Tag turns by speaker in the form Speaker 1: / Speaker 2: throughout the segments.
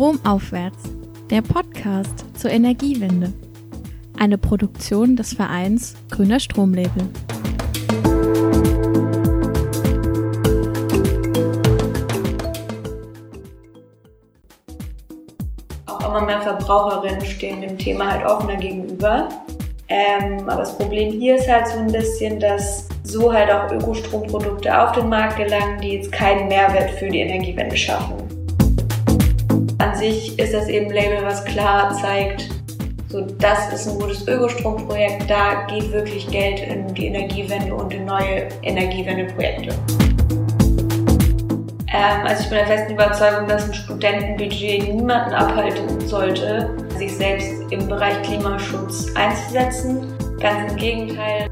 Speaker 1: Stromaufwärts, der Podcast zur Energiewende. Eine Produktion des Vereins Grüner Stromlabel.
Speaker 2: Auch immer mehr Verbraucherinnen stehen dem Thema halt offener gegenüber. Ähm, aber das Problem hier ist halt so ein bisschen, dass so halt auch Ökostromprodukte auf den Markt gelangen, die jetzt keinen Mehrwert für die Energiewende schaffen. Sich ist das eben ein Label, was klar zeigt, so das ist ein gutes Ökostromprojekt, da geht wirklich Geld in die Energiewende und in neue Energiewendeprojekte. Ähm, also ich bin der festen Überzeugung, dass ein Studentenbudget niemanden abhalten sollte, sich selbst im Bereich Klimaschutz einzusetzen. Ganz im Gegenteil.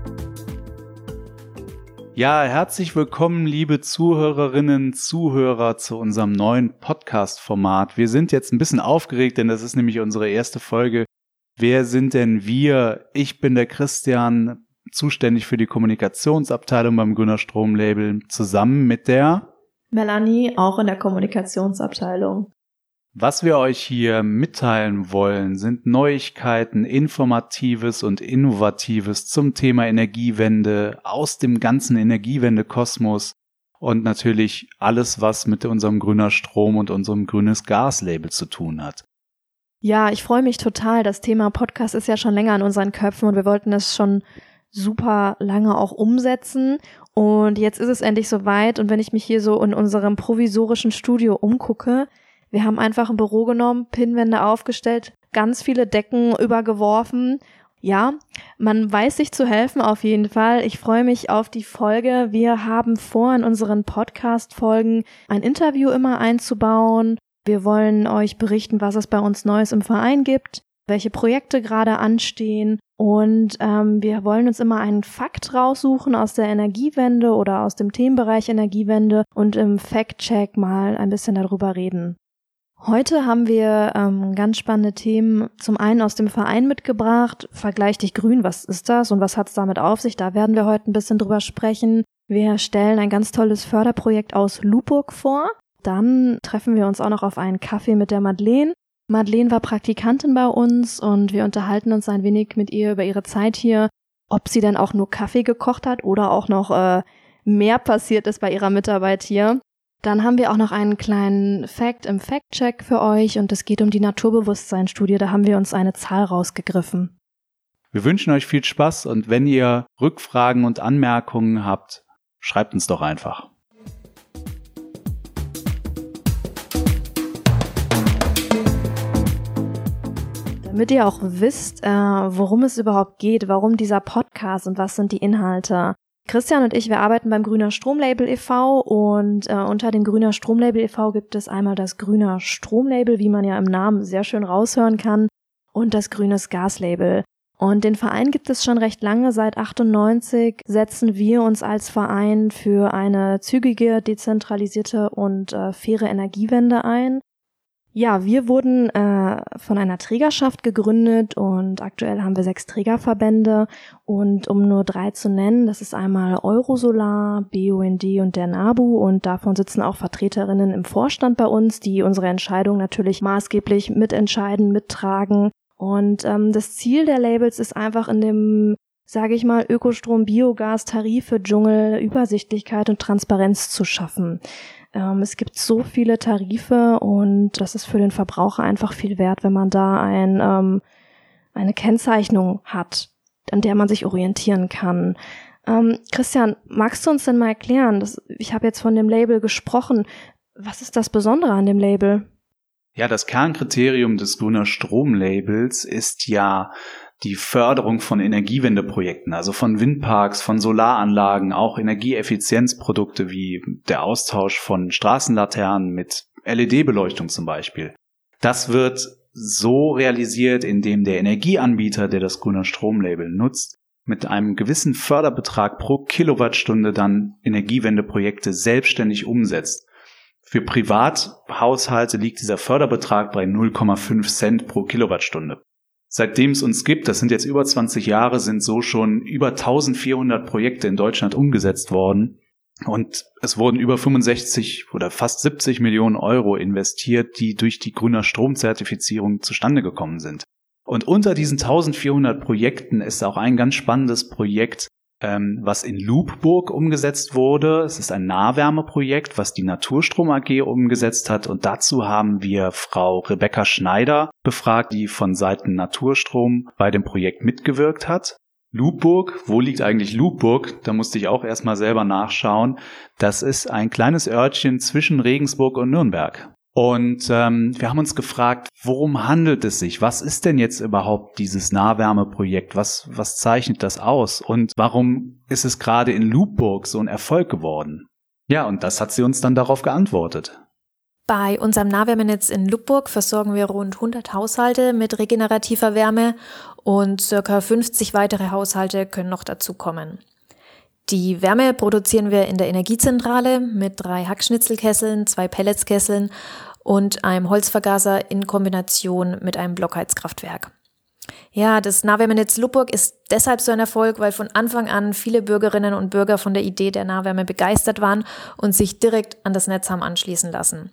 Speaker 3: Ja, herzlich willkommen, liebe Zuhörerinnen, Zuhörer zu unserem neuen Podcast-Format. Wir sind jetzt ein bisschen aufgeregt, denn das ist nämlich unsere erste Folge. Wer sind denn wir? Ich bin der Christian, zuständig für die Kommunikationsabteilung beim Gunnar Strom Label, zusammen mit der
Speaker 4: Melanie, auch in der Kommunikationsabteilung.
Speaker 3: Was wir euch hier mitteilen wollen, sind Neuigkeiten, Informatives und Innovatives zum Thema Energiewende aus dem ganzen Energiewende-Kosmos und natürlich alles, was mit unserem grüner Strom und unserem grünes Gas-Label zu tun hat.
Speaker 4: Ja, ich freue mich total. Das Thema Podcast ist ja schon länger in unseren Köpfen und wir wollten es schon super lange auch umsetzen. Und jetzt ist es endlich soweit. Und wenn ich mich hier so in unserem provisorischen Studio umgucke, wir haben einfach ein Büro genommen, Pinnwände aufgestellt, ganz viele Decken übergeworfen. Ja, man weiß sich zu helfen auf jeden Fall. Ich freue mich auf die Folge. Wir haben vor, in unseren Podcast-Folgen ein Interview immer einzubauen. Wir wollen euch berichten, was es bei uns Neues im Verein gibt, welche Projekte gerade anstehen. Und ähm, wir wollen uns immer einen Fakt raussuchen aus der Energiewende oder aus dem Themenbereich Energiewende und im Fact-Check mal ein bisschen darüber reden. Heute haben wir ähm, ganz spannende Themen zum einen aus dem Verein mitgebracht. Vergleich dich grün, was ist das und was hat es damit auf sich? Da werden wir heute ein bisschen drüber sprechen. Wir stellen ein ganz tolles Förderprojekt aus Luburg vor. Dann treffen wir uns auch noch auf einen Kaffee mit der Madeleine. Madeleine war Praktikantin bei uns und wir unterhalten uns ein wenig mit ihr über ihre Zeit hier, ob sie denn auch nur Kaffee gekocht hat oder auch noch äh, mehr passiert ist bei ihrer Mitarbeit hier. Dann haben wir auch noch einen kleinen Fact im Fact-Check für euch und es geht um die Naturbewusstseinsstudie. Da haben wir uns eine Zahl rausgegriffen.
Speaker 3: Wir wünschen euch viel Spaß und wenn ihr Rückfragen und Anmerkungen habt, schreibt uns doch einfach.
Speaker 4: Damit ihr auch wisst, äh, worum es überhaupt geht, warum dieser Podcast und was sind die Inhalte, Christian und ich, wir arbeiten beim Grüner Stromlabel e.V. und äh, unter dem Grüner Stromlabel e.V. gibt es einmal das Grüner Stromlabel, wie man ja im Namen sehr schön raushören kann, und das Grünes Gaslabel. Und den Verein gibt es schon recht lange. Seit 98 setzen wir uns als Verein für eine zügige, dezentralisierte und äh, faire Energiewende ein. Ja, wir wurden äh, von einer Trägerschaft gegründet und aktuell haben wir sechs Trägerverbände und um nur drei zu nennen, das ist einmal Eurosolar, BUND und der NABU und davon sitzen auch Vertreterinnen im Vorstand bei uns, die unsere Entscheidung natürlich maßgeblich mitentscheiden, mittragen. Und ähm, das Ziel der Labels ist einfach in dem sage ich mal, Ökostrom, Biogas, Tarife, Dschungel, Übersichtlichkeit und Transparenz zu schaffen. Ähm, es gibt so viele Tarife und das ist für den Verbraucher einfach viel wert, wenn man da ein, ähm, eine Kennzeichnung hat, an der man sich orientieren kann. Ähm, Christian, magst du uns denn mal erklären, das, ich habe jetzt von dem Label gesprochen, was ist das Besondere an dem Label?
Speaker 3: Ja, das Kernkriterium des Grüner Stromlabels ist ja die Förderung von Energiewendeprojekten, also von Windparks, von Solaranlagen, auch Energieeffizienzprodukte wie der Austausch von Straßenlaternen mit LED-Beleuchtung zum Beispiel. Das wird so realisiert, indem der Energieanbieter, der das grüne Stromlabel nutzt, mit einem gewissen Förderbetrag pro Kilowattstunde dann Energiewendeprojekte selbstständig umsetzt. Für Privathaushalte liegt dieser Förderbetrag bei 0,5 Cent pro Kilowattstunde. Seitdem es uns gibt, das sind jetzt über 20 Jahre, sind so schon über 1400 Projekte in Deutschland umgesetzt worden. Und es wurden über 65 oder fast 70 Millionen Euro investiert, die durch die grüner Stromzertifizierung zustande gekommen sind. Und unter diesen 1400 Projekten ist auch ein ganz spannendes Projekt, ähm, was in Loopburg umgesetzt wurde. Es ist ein Nahwärmeprojekt, was die Naturstrom AG umgesetzt hat. Und dazu haben wir Frau Rebecca Schneider befragt, die von Seiten Naturstrom bei dem Projekt mitgewirkt hat. Lubburg, wo liegt eigentlich Lubburg? Da musste ich auch erstmal selber nachschauen. Das ist ein kleines Örtchen zwischen Regensburg und Nürnberg. Und ähm, wir haben uns gefragt, worum handelt es sich? Was ist denn jetzt überhaupt dieses Nahwärmeprojekt? Was, was zeichnet das aus? Und warum ist es gerade in Lubburg so ein Erfolg geworden? Ja, und das hat sie uns dann darauf geantwortet.
Speaker 5: Bei unserem Nahwärmenetz in Lubburg versorgen wir rund 100 Haushalte mit regenerativer Wärme und circa 50 weitere Haushalte können noch dazukommen. Die Wärme produzieren wir in der Energiezentrale mit drei Hackschnitzelkesseln, zwei Pelletskesseln und einem Holzvergaser in Kombination mit einem Blockheizkraftwerk. Ja, das Nahwärmenetz Lubburg ist deshalb so ein Erfolg, weil von Anfang an viele Bürgerinnen und Bürger von der Idee der Nahwärme begeistert waren und sich direkt an das Netz haben anschließen lassen.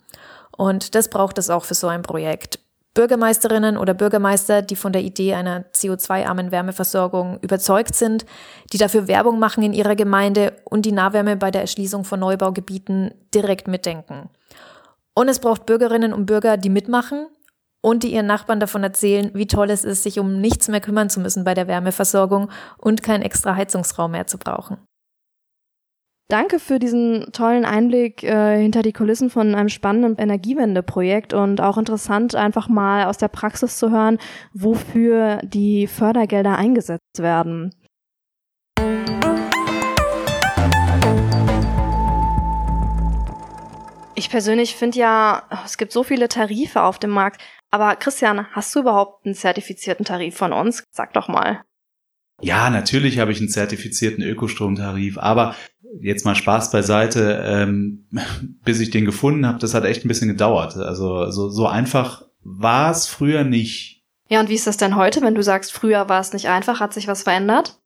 Speaker 5: Und das braucht es auch für so ein Projekt. Bürgermeisterinnen oder Bürgermeister, die von der Idee einer CO2-armen Wärmeversorgung überzeugt sind, die dafür Werbung machen in ihrer Gemeinde und die Nahwärme bei der Erschließung von Neubaugebieten direkt mitdenken. Und es braucht Bürgerinnen und Bürger, die mitmachen und die ihren Nachbarn davon erzählen, wie toll es ist, sich um nichts mehr kümmern zu müssen bei der Wärmeversorgung und keinen extra Heizungsraum mehr zu brauchen.
Speaker 4: Danke für diesen tollen Einblick äh, hinter die Kulissen von einem spannenden Energiewendeprojekt und auch interessant, einfach mal aus der Praxis zu hören, wofür die Fördergelder eingesetzt werden. Ich persönlich finde ja, es gibt so viele Tarife auf dem Markt. Aber Christian, hast du überhaupt einen zertifizierten Tarif von uns? Sag doch mal.
Speaker 3: Ja, natürlich habe ich einen zertifizierten Ökostromtarif, aber jetzt mal Spaß beiseite, ähm, bis ich den gefunden habe, das hat echt ein bisschen gedauert. Also so, so einfach war es früher nicht.
Speaker 4: Ja, und wie ist das denn heute, wenn du sagst, früher war es nicht einfach? Hat sich was verändert?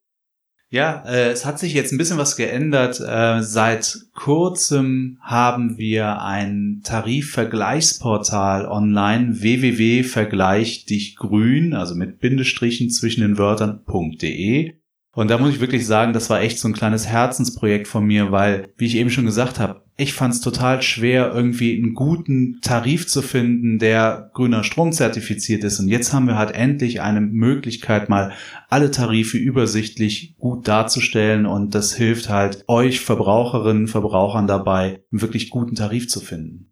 Speaker 3: Ja, äh, es hat sich jetzt ein bisschen was geändert. Äh, seit kurzem haben wir ein Tarifvergleichsportal online www.vergleich dich grün, also mit Bindestrichen zwischen den Wörtern.de. Und da muss ich wirklich sagen, das war echt so ein kleines Herzensprojekt von mir, weil, wie ich eben schon gesagt habe, ich fand es total schwer, irgendwie einen guten Tarif zu finden, der grüner Strom zertifiziert ist. Und jetzt haben wir halt endlich eine Möglichkeit, mal alle Tarife übersichtlich gut darzustellen. Und das hilft halt euch Verbraucherinnen, Verbrauchern dabei, einen wirklich guten Tarif zu finden.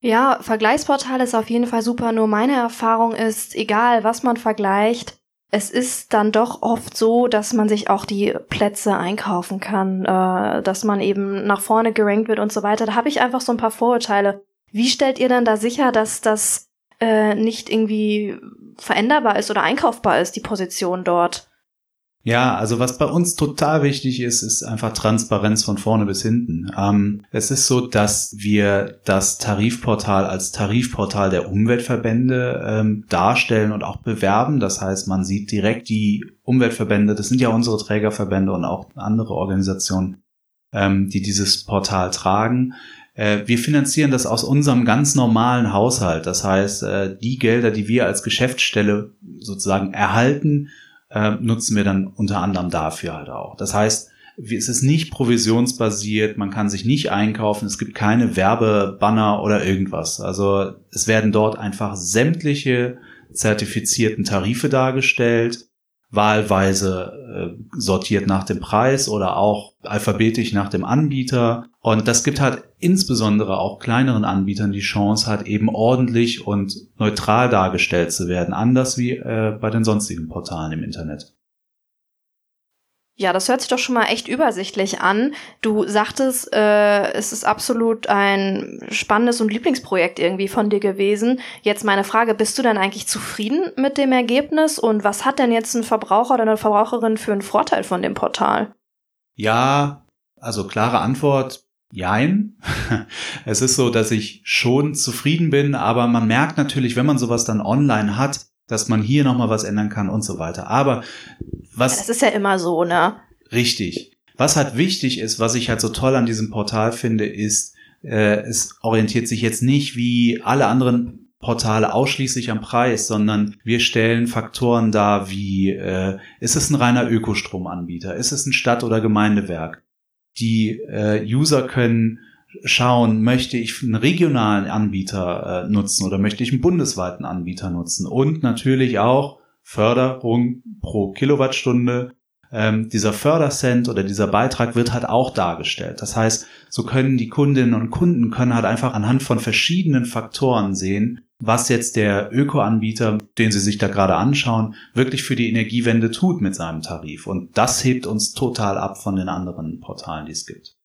Speaker 4: Ja, Vergleichsportal ist auf jeden Fall super. Nur meine Erfahrung ist, egal was man vergleicht, es ist dann doch oft so, dass man sich auch die Plätze einkaufen kann, äh, dass man eben nach vorne gerankt wird und so weiter. Da habe ich einfach so ein paar Vorurteile. Wie stellt ihr dann da sicher, dass das äh, nicht irgendwie veränderbar ist oder einkaufbar ist, die Position dort?
Speaker 3: Ja, also was bei uns total wichtig ist, ist einfach Transparenz von vorne bis hinten. Ähm, es ist so, dass wir das Tarifportal als Tarifportal der Umweltverbände ähm, darstellen und auch bewerben. Das heißt, man sieht direkt die Umweltverbände, das sind ja unsere Trägerverbände und auch andere Organisationen, ähm, die dieses Portal tragen. Äh, wir finanzieren das aus unserem ganz normalen Haushalt. Das heißt, äh, die Gelder, die wir als Geschäftsstelle sozusagen erhalten, äh, nutzen wir dann unter anderem dafür halt auch. Das heißt, es ist nicht provisionsbasiert, man kann sich nicht einkaufen, es gibt keine Werbebanner oder irgendwas. Also es werden dort einfach sämtliche zertifizierten Tarife dargestellt wahlweise äh, sortiert nach dem Preis oder auch alphabetisch nach dem Anbieter. Und das gibt halt insbesondere auch kleineren Anbietern die Chance, halt eben ordentlich und neutral dargestellt zu werden, anders wie äh, bei den sonstigen Portalen im Internet.
Speaker 4: Ja, das hört sich doch schon mal echt übersichtlich an. Du sagtest, äh, es ist absolut ein spannendes und Lieblingsprojekt irgendwie von dir gewesen. Jetzt meine Frage, bist du denn eigentlich zufrieden mit dem Ergebnis und was hat denn jetzt ein Verbraucher oder eine Verbraucherin für einen Vorteil von dem Portal?
Speaker 3: Ja, also klare Antwort, jein. es ist so, dass ich schon zufrieden bin, aber man merkt natürlich, wenn man sowas dann online hat, dass man hier nochmal was ändern kann und so weiter. Aber was.
Speaker 4: Ja, das ist ja immer so, ne?
Speaker 3: Richtig. Was halt wichtig ist, was ich halt so toll an diesem Portal finde, ist, äh, es orientiert sich jetzt nicht wie alle anderen Portale ausschließlich am Preis, sondern wir stellen Faktoren dar wie, äh, ist es ein reiner Ökostromanbieter, ist es ein Stadt- oder Gemeindewerk? Die äh, User können schauen, möchte ich einen regionalen Anbieter äh, nutzen oder möchte ich einen bundesweiten Anbieter nutzen und natürlich auch Förderung pro Kilowattstunde. Ähm, dieser Fördercent oder dieser Beitrag wird halt auch dargestellt. Das heißt, so können die Kundinnen und Kunden können halt einfach anhand von verschiedenen Faktoren sehen, was jetzt der Ökoanbieter, den sie sich da gerade anschauen, wirklich für die Energiewende tut mit seinem Tarif. Und das hebt uns total ab von den anderen Portalen, die es gibt.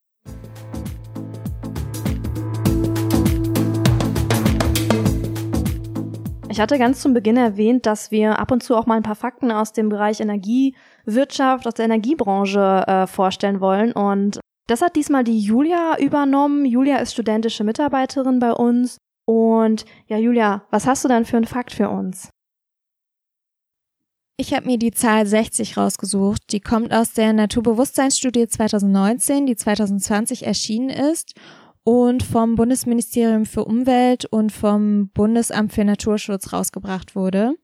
Speaker 4: Ich hatte ganz zum Beginn erwähnt, dass wir ab und zu auch mal ein paar Fakten aus dem Bereich Energiewirtschaft, aus der Energiebranche äh, vorstellen wollen. Und das hat diesmal die Julia übernommen. Julia ist studentische Mitarbeiterin bei uns. Und ja, Julia, was hast du dann für einen Fakt für uns?
Speaker 1: Ich habe mir die Zahl 60 rausgesucht. Die kommt aus der Naturbewusstseinsstudie 2019, die 2020 erschienen ist und vom Bundesministerium für Umwelt und vom Bundesamt für Naturschutz rausgebracht wurde.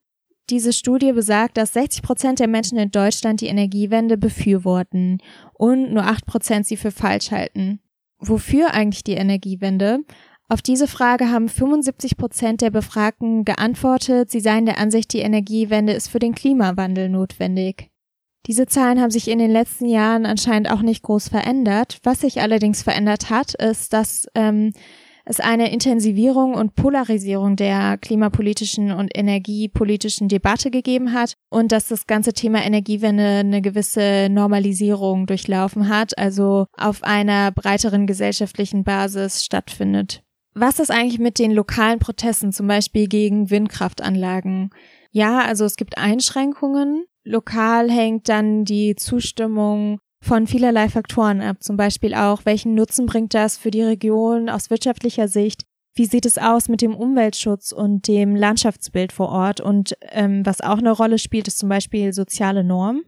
Speaker 1: Diese Studie besagt, dass 60 Prozent der Menschen in Deutschland die Energiewende befürworten und nur 8 Prozent sie für falsch halten. Wofür eigentlich die Energiewende? Auf diese Frage haben 75 Prozent der Befragten geantwortet, sie seien der Ansicht, die Energiewende ist für den Klimawandel notwendig. Diese Zahlen haben sich in den letzten Jahren anscheinend auch nicht groß verändert. Was sich allerdings verändert hat, ist, dass ähm, es eine Intensivierung und Polarisierung der klimapolitischen und energiepolitischen Debatte gegeben hat und dass das ganze Thema Energiewende eine gewisse Normalisierung durchlaufen hat, also auf einer breiteren gesellschaftlichen Basis stattfindet. Was ist eigentlich mit den lokalen Protesten, zum Beispiel gegen Windkraftanlagen? Ja, also es gibt Einschränkungen, Lokal hängt dann die Zustimmung von vielerlei Faktoren ab, zum Beispiel auch, welchen Nutzen bringt das für die Region aus wirtschaftlicher Sicht? Wie sieht es aus mit dem Umweltschutz und dem Landschaftsbild vor Ort? Und ähm, was auch eine Rolle spielt, ist zum Beispiel soziale Normen.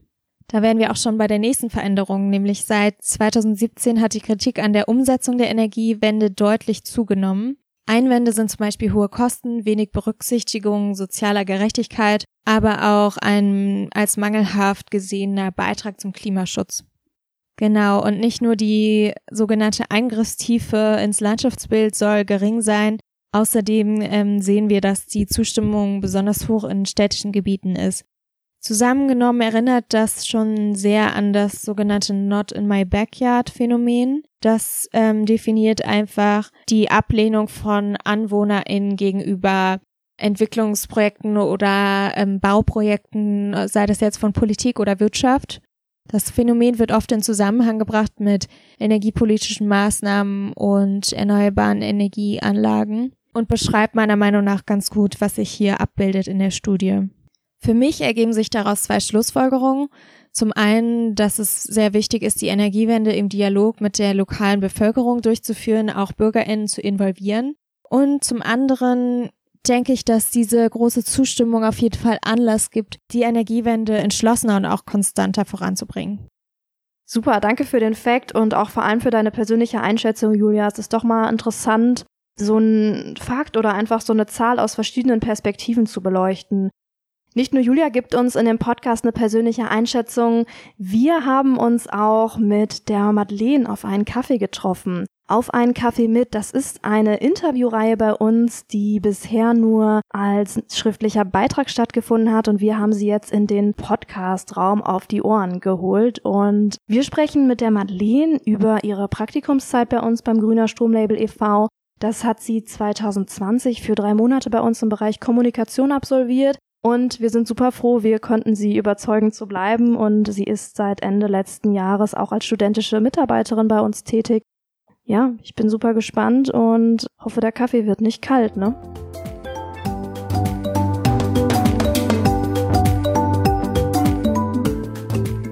Speaker 1: Da wären wir auch schon bei der nächsten Veränderung, nämlich seit 2017 hat die Kritik an der Umsetzung der Energiewende deutlich zugenommen. Einwände sind zum Beispiel hohe Kosten, wenig Berücksichtigung sozialer Gerechtigkeit, aber auch ein als mangelhaft gesehener Beitrag zum Klimaschutz. Genau, und nicht nur die sogenannte Eingriffstiefe ins Landschaftsbild soll gering sein, außerdem ähm, sehen wir, dass die Zustimmung besonders hoch in städtischen Gebieten ist. Zusammengenommen erinnert das schon sehr an das sogenannte Not in my backyard Phänomen. Das ähm, definiert einfach die Ablehnung von AnwohnerInnen gegenüber Entwicklungsprojekten oder ähm, Bauprojekten, sei das jetzt von Politik oder Wirtschaft. Das Phänomen wird oft in Zusammenhang gebracht mit energiepolitischen Maßnahmen und erneuerbaren Energieanlagen und beschreibt meiner Meinung nach ganz gut, was sich hier abbildet in der Studie. Für mich ergeben sich daraus zwei Schlussfolgerungen. Zum einen, dass es sehr wichtig ist, die Energiewende im Dialog mit der lokalen Bevölkerung durchzuführen, auch Bürgerinnen zu involvieren. Und zum anderen denke ich, dass diese große Zustimmung auf jeden Fall Anlass gibt, die Energiewende entschlossener und auch konstanter voranzubringen.
Speaker 4: Super, danke für den Fakt und auch vor allem für deine persönliche Einschätzung, Julia. Es ist doch mal interessant, so ein Fakt oder einfach so eine Zahl aus verschiedenen Perspektiven zu beleuchten. Nicht nur Julia gibt uns in dem Podcast eine persönliche Einschätzung, wir haben uns auch mit der Madeleine auf einen Kaffee getroffen. Auf einen Kaffee mit, das ist eine Interviewreihe bei uns, die bisher nur als schriftlicher Beitrag stattgefunden hat und wir haben sie jetzt in den Podcast-Raum auf die Ohren geholt und wir sprechen mit der Madeleine über ihre Praktikumszeit bei uns beim Grüner Stromlabel e.V. Das hat sie 2020 für drei Monate bei uns im Bereich Kommunikation absolviert und wir sind super froh, wir konnten sie überzeugen zu bleiben und sie ist seit Ende letzten Jahres auch als studentische Mitarbeiterin bei uns tätig. Ja, ich bin super gespannt und hoffe, der Kaffee wird nicht kalt, ne?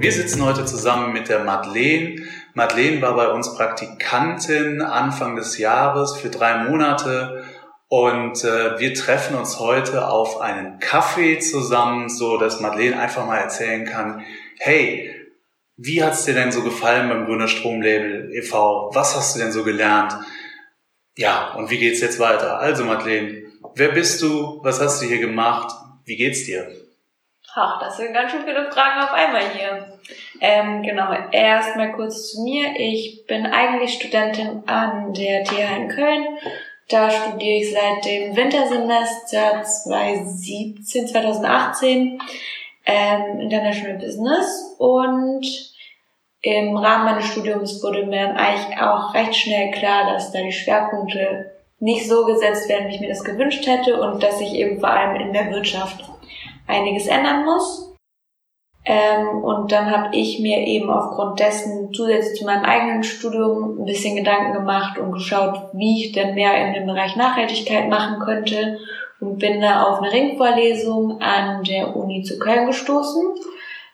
Speaker 3: Wir sitzen heute zusammen mit der Madeleine. Madeleine war bei uns Praktikantin Anfang des Jahres für drei Monate und äh, wir treffen uns heute auf einen Kaffee zusammen, so dass Madeleine einfach mal erzählen kann, hey, Wie hat's dir denn so gefallen beim Grüner Stromlabel e.V.? Was hast du denn so gelernt? Ja, und wie geht's jetzt weiter? Also Madeleine, wer bist du? Was hast du hier gemacht? Wie geht's dir?
Speaker 2: Ach, das sind ganz schön viele Fragen auf einmal hier. Ähm, genau, erstmal kurz zu mir. Ich bin eigentlich Studentin an der TH in Köln. Da studiere ich seit dem Wintersemester 2017, 2018 ähm, International Business und im Rahmen meines Studiums wurde mir eigentlich auch recht schnell klar, dass da die Schwerpunkte nicht so gesetzt werden, wie ich mir das gewünscht hätte und dass ich eben vor allem in der Wirtschaft einiges ändern muss. Ähm, und dann habe ich mir eben aufgrund dessen zusätzlich zu meinem eigenen Studium ein bisschen Gedanken gemacht und geschaut, wie ich denn mehr in dem Bereich Nachhaltigkeit machen könnte und bin da auf eine Ringvorlesung an der Uni zu Köln gestoßen.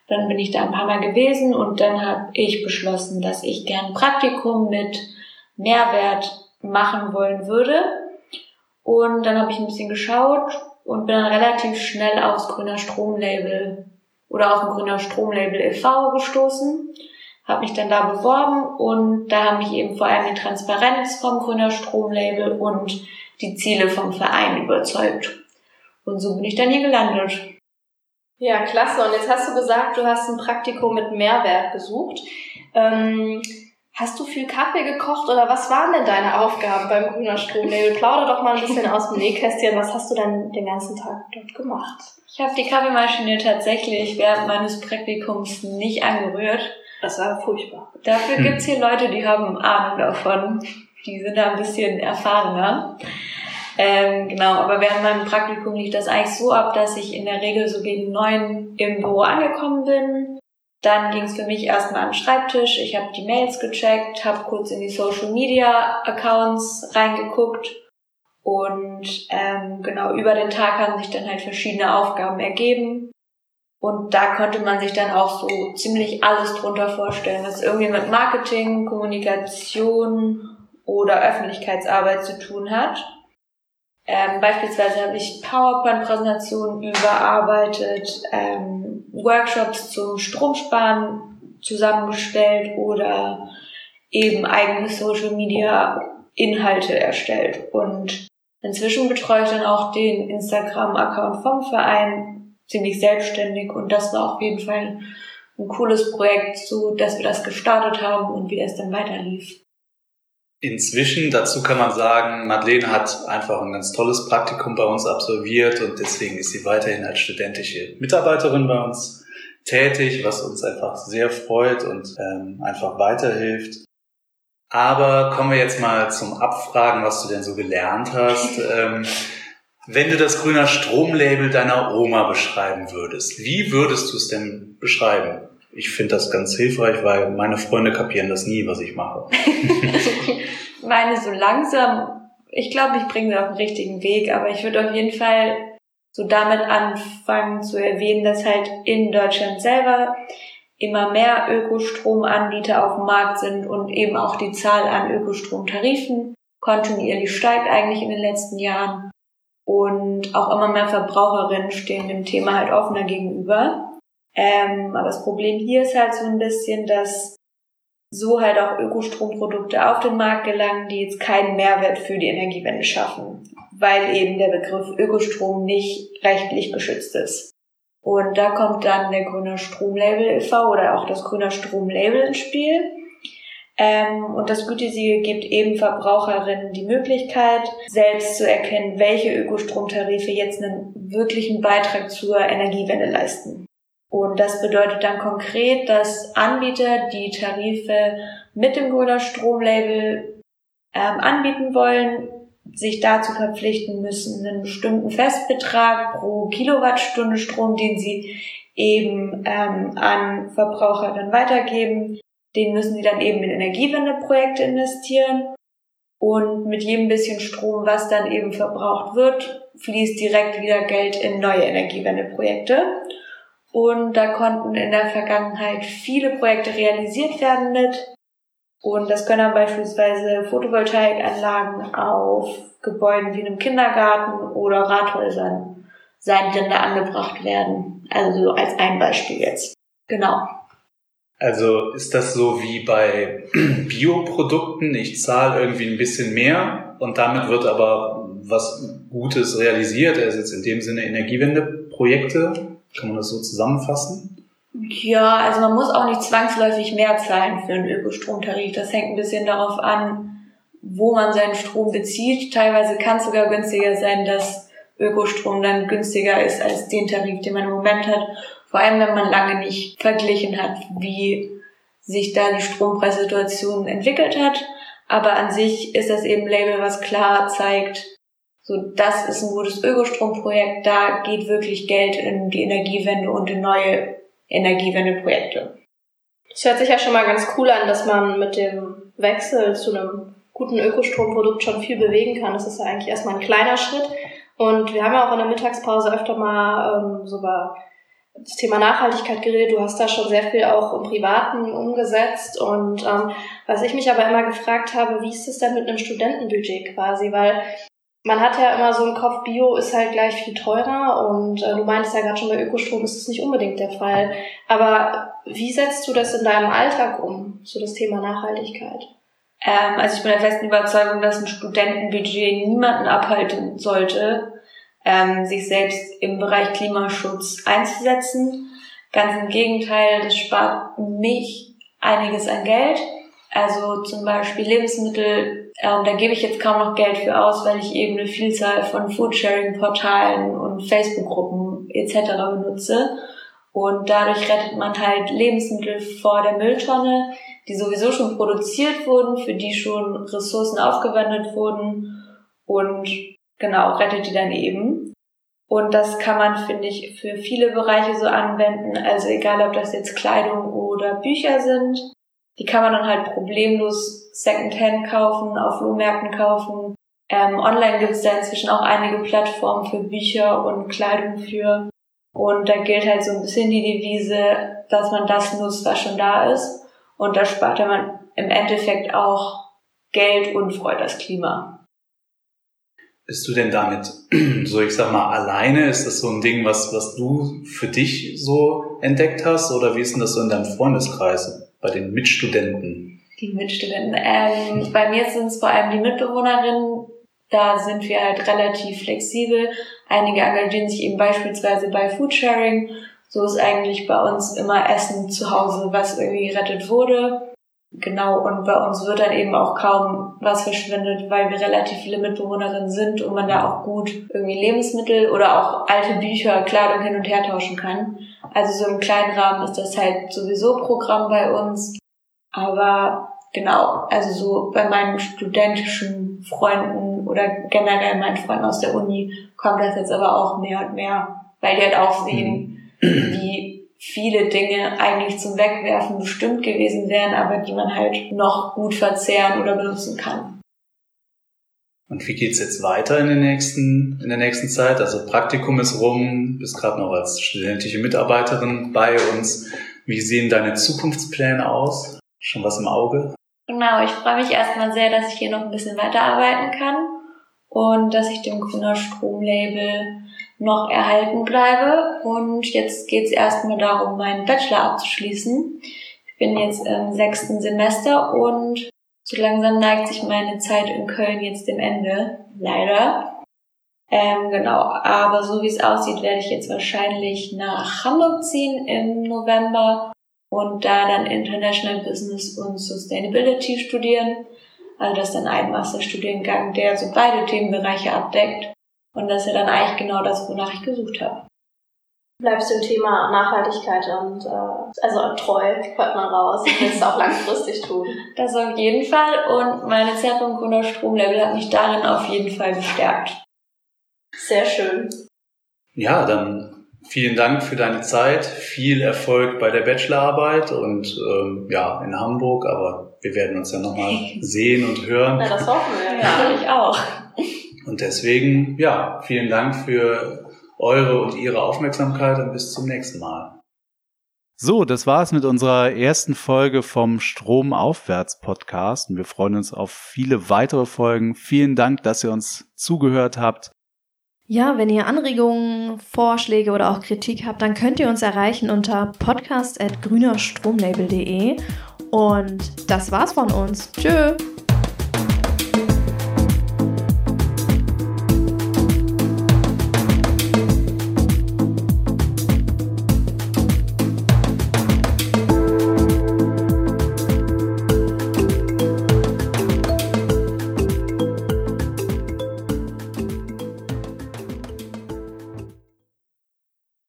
Speaker 2: Dann bin ich da ein paar Mal gewesen und dann habe ich beschlossen, dass ich gern Praktikum mit Mehrwert machen wollen würde. Und dann habe ich ein bisschen geschaut und bin dann relativ schnell aufs Grüner Stromlabel oder auf ein Grüner Stromlabel e.V. gestoßen. Habe mich dann da beworben und da haben mich eben vor allem die Transparenz vom Grüner Stromlabel und die Ziele vom Verein überzeugt. Und so bin ich dann hier gelandet.
Speaker 4: Ja, klasse. Und jetzt hast du gesagt, du hast ein Praktikum mit Mehrwert gesucht. Ähm, Hast du viel Kaffee gekocht oder was waren denn deine Aufgaben beim Grüner Stromlabel? Plauder doch mal ein bisschen aus dem Nähkästchen. Was hast du denn den ganzen Tag dort gemacht?
Speaker 2: Ich habe die Kaffeemaschine tatsächlich während meines Praktikums nicht angerührt.
Speaker 4: Das war furchtbar.
Speaker 2: Dafür hm. gibt's hier Leute, die haben Ahnung davon. Die sind da ein bisschen erfahrener. Ähm, genau, aber während meinem Praktikum lief das eigentlich so ab, dass ich in der Regel so gegen neun im Büro angekommen bin, dann ging es für mich erstmal den Schreibtisch. Ich habe die Mails gecheckt, habe kurz in die Social Media Accounts reingeguckt und ähm, genau über den Tag haben sich dann halt verschiedene Aufgaben ergeben. Und da konnte man sich dann auch so ziemlich alles drunter vorstellen, was irgendwie mit Marketing, Kommunikation oder Öffentlichkeitsarbeit zu tun hat. Ähm, beispielsweise habe ich PowerPoint-Präsentationen überarbeitet, ähm, Workshops zum Stromsparen zusammengestellt oder eben eigene Social-Media-Inhalte erstellt. Und inzwischen betreue ich dann auch den Instagram-Account vom Verein ziemlich selbstständig und das war auf jeden Fall ein cooles Projekt, so dass wir das gestartet haben und wie es dann weiterlief.
Speaker 3: Inzwischen, dazu kann man sagen, Madeleine hat einfach ein ganz tolles Praktikum bei uns absolviert und deswegen ist sie weiterhin als studentische Mitarbeiterin bei uns tätig, was uns einfach sehr freut und ähm, einfach weiterhilft. Aber kommen wir jetzt mal zum Abfragen, was du denn so gelernt hast. ähm, wenn du das grüner Stromlabel deiner Oma beschreiben würdest, wie würdest du es denn beschreiben? Ich finde das ganz hilfreich, weil meine Freunde kapieren das nie, was ich mache.
Speaker 2: meine so langsam, ich glaube, ich bringe sie auf den richtigen Weg, aber ich würde auf jeden Fall so damit anfangen zu erwähnen, dass halt in Deutschland selber immer mehr Ökostromanbieter auf dem Markt sind und eben auch die Zahl an Ökostromtarifen kontinuierlich steigt eigentlich in den letzten Jahren. Und auch immer mehr Verbraucherinnen stehen dem Thema halt offener gegenüber. Ähm, aber das Problem hier ist halt so ein bisschen, dass so halt auch Ökostromprodukte auf den Markt gelangen, die jetzt keinen Mehrwert für die Energiewende schaffen, weil eben der Begriff Ökostrom nicht rechtlich geschützt ist. Und da kommt dann der Grüner Stromlabel e.V. oder auch das Grüner Stromlabel ins Spiel. Ähm, und das Gütesiegel gibt eben Verbraucherinnen die Möglichkeit, selbst zu erkennen, welche Ökostromtarife jetzt einen wirklichen Beitrag zur Energiewende leisten. Und das bedeutet dann konkret, dass Anbieter, die Tarife mit dem Grüner Stromlabel ähm, anbieten wollen, sich dazu verpflichten müssen, einen bestimmten Festbetrag pro Kilowattstunde Strom, den sie eben ähm, an Verbraucher dann weitergeben, den müssen sie dann eben in Energiewendeprojekte investieren. Und mit jedem bisschen Strom, was dann eben verbraucht wird, fließt direkt wieder Geld in neue Energiewendeprojekte. Und da konnten in der Vergangenheit viele Projekte realisiert werden mit. Und das können dann beispielsweise Photovoltaikanlagen auf Gebäuden wie einem Kindergarten oder Rathäusern sein, die dann da angebracht werden. Also als ein Beispiel jetzt. Genau.
Speaker 3: Also ist das so wie bei Bioprodukten? Ich zahle irgendwie ein bisschen mehr und damit wird aber was Gutes realisiert. Also jetzt in dem Sinne Energiewendeprojekte. Kann man das so zusammenfassen?
Speaker 2: Ja, also man muss auch nicht zwangsläufig mehr zahlen für einen Ökostromtarif. Das hängt ein bisschen darauf an, wo man seinen Strom bezieht. Teilweise kann es sogar günstiger sein, dass Ökostrom dann günstiger ist als den Tarif, den man im Moment hat. Vor allem, wenn man lange nicht verglichen hat, wie sich da die Strompreissituation entwickelt hat. Aber an sich ist das eben ein Label, was klar zeigt, so, das ist ein gutes Ökostromprojekt, da geht wirklich Geld in die Energiewende und in neue Energiewendeprojekte.
Speaker 4: Es hört sich ja schon mal ganz cool an, dass man mit dem Wechsel zu einem guten Ökostromprodukt schon viel bewegen kann. Das ist ja eigentlich erstmal ein kleiner Schritt. Und wir haben ja auch in der Mittagspause öfter mal ähm, so über das Thema Nachhaltigkeit geredet. Du hast da schon sehr viel auch im Privaten umgesetzt. Und ähm, was ich mich aber immer gefragt habe, wie ist es denn mit einem Studentenbudget quasi? Weil man hat ja immer so im Kopf, Bio ist halt gleich viel teurer und äh, du meintest ja gerade schon, bei Ökostrom ist das nicht unbedingt der Fall. Aber wie setzt du das in deinem Alltag um, so das Thema Nachhaltigkeit?
Speaker 2: Ähm, also ich bin der festen Überzeugung, dass ein Studentenbudget niemanden abhalten sollte, ähm, sich selbst im Bereich Klimaschutz einzusetzen. Ganz im Gegenteil, das spart mich einiges an Geld. Also zum Beispiel Lebensmittel, ähm, da gebe ich jetzt kaum noch Geld für aus, weil ich eben eine Vielzahl von Foodsharing-Portalen und Facebook-Gruppen etc. benutze. Und dadurch rettet man halt Lebensmittel vor der Mülltonne, die sowieso schon produziert wurden, für die schon Ressourcen aufgewendet wurden und genau, rettet die dann eben. Und das kann man, finde ich, für viele Bereiche so anwenden. Also egal, ob das jetzt Kleidung oder Bücher sind. Die kann man dann halt problemlos Secondhand kaufen, auf Flohmärkten kaufen. Ähm, online gibt es da inzwischen auch einige Plattformen für Bücher und Kleidung für. Und da gilt halt so ein bisschen die Devise, dass man das nutzt, was schon da ist. Und da spart man im Endeffekt auch Geld und freut das Klima.
Speaker 3: Bist du denn damit, so ich sag mal, alleine? Ist das so ein Ding, was, was du für dich so entdeckt hast? Oder wie ist denn das so in deinem Freundeskreis? Bei den Mitstudenten?
Speaker 2: Die Mitstudenten. Ähm, bei mir sind es vor allem die Mitbewohnerinnen. Da sind wir halt relativ flexibel. Einige engagieren sich eben beispielsweise bei Foodsharing. So ist eigentlich bei uns immer Essen zu Hause, was irgendwie gerettet wurde. Genau, und bei uns wird dann eben auch kaum was verschwendet, weil wir relativ viele Mitbewohnerinnen sind und man da auch gut irgendwie Lebensmittel oder auch alte Bücher, Kleidung hin und her tauschen kann. Also so im kleinen Rahmen ist das halt sowieso Programm bei uns. Aber genau, also so bei meinen studentischen Freunden oder generell meinen Freunden aus der Uni kommt das jetzt aber auch mehr und mehr, weil die halt auch sehen, mhm. wie viele Dinge eigentlich zum Wegwerfen bestimmt gewesen wären, aber die man halt noch gut verzehren oder benutzen kann.
Speaker 3: Und wie geht's jetzt weiter in, den nächsten, in der nächsten Zeit? Also Praktikum ist rum, bist gerade noch als studentische Mitarbeiterin bei uns. Wie sehen deine Zukunftspläne aus? Schon was im Auge?
Speaker 2: Genau, ich freue mich erstmal sehr, dass ich hier noch ein bisschen weiterarbeiten kann und dass ich dem Grüner Stromlabel noch erhalten bleibe. Und jetzt geht es erstmal darum, meinen Bachelor abzuschließen. Ich bin jetzt im sechsten Semester und so langsam neigt sich meine Zeit in Köln jetzt dem Ende. Leider. Ähm, genau, aber so wie es aussieht, werde ich jetzt wahrscheinlich nach Hamburg ziehen im November und da dann International Business und Sustainability studieren. Also das ist dann ein Masterstudiengang, der so beide Themenbereiche abdeckt. Und das ist ja dann eigentlich genau das, wonach ich gesucht habe.
Speaker 4: Bleibst dem Thema Nachhaltigkeit und äh, also treu, hört man raus. Ich will es auch langfristig tun.
Speaker 2: Das auf jeden Fall. Und meine Zeit beim Grüner Stromlevel hat mich darin auf jeden Fall bestärkt.
Speaker 4: Sehr schön.
Speaker 3: Ja, dann vielen Dank für deine Zeit. Viel Erfolg bei der Bachelorarbeit und ähm, ja, in Hamburg. Aber wir werden uns ja nochmal sehen und hören.
Speaker 4: Ja, das hoffen wir.
Speaker 2: Ja, ich auch.
Speaker 3: Und deswegen, ja, vielen Dank für eure und ihre Aufmerksamkeit und bis zum nächsten Mal. So, das war's mit unserer ersten Folge vom Stromaufwärts Podcast und wir freuen uns auf viele weitere Folgen. Vielen Dank, dass ihr uns zugehört habt.
Speaker 4: Ja, wenn ihr Anregungen, Vorschläge oder auch Kritik habt, dann könnt ihr uns erreichen unter podcast.grünerstromlabel.de. Und das war's von uns. Tschö!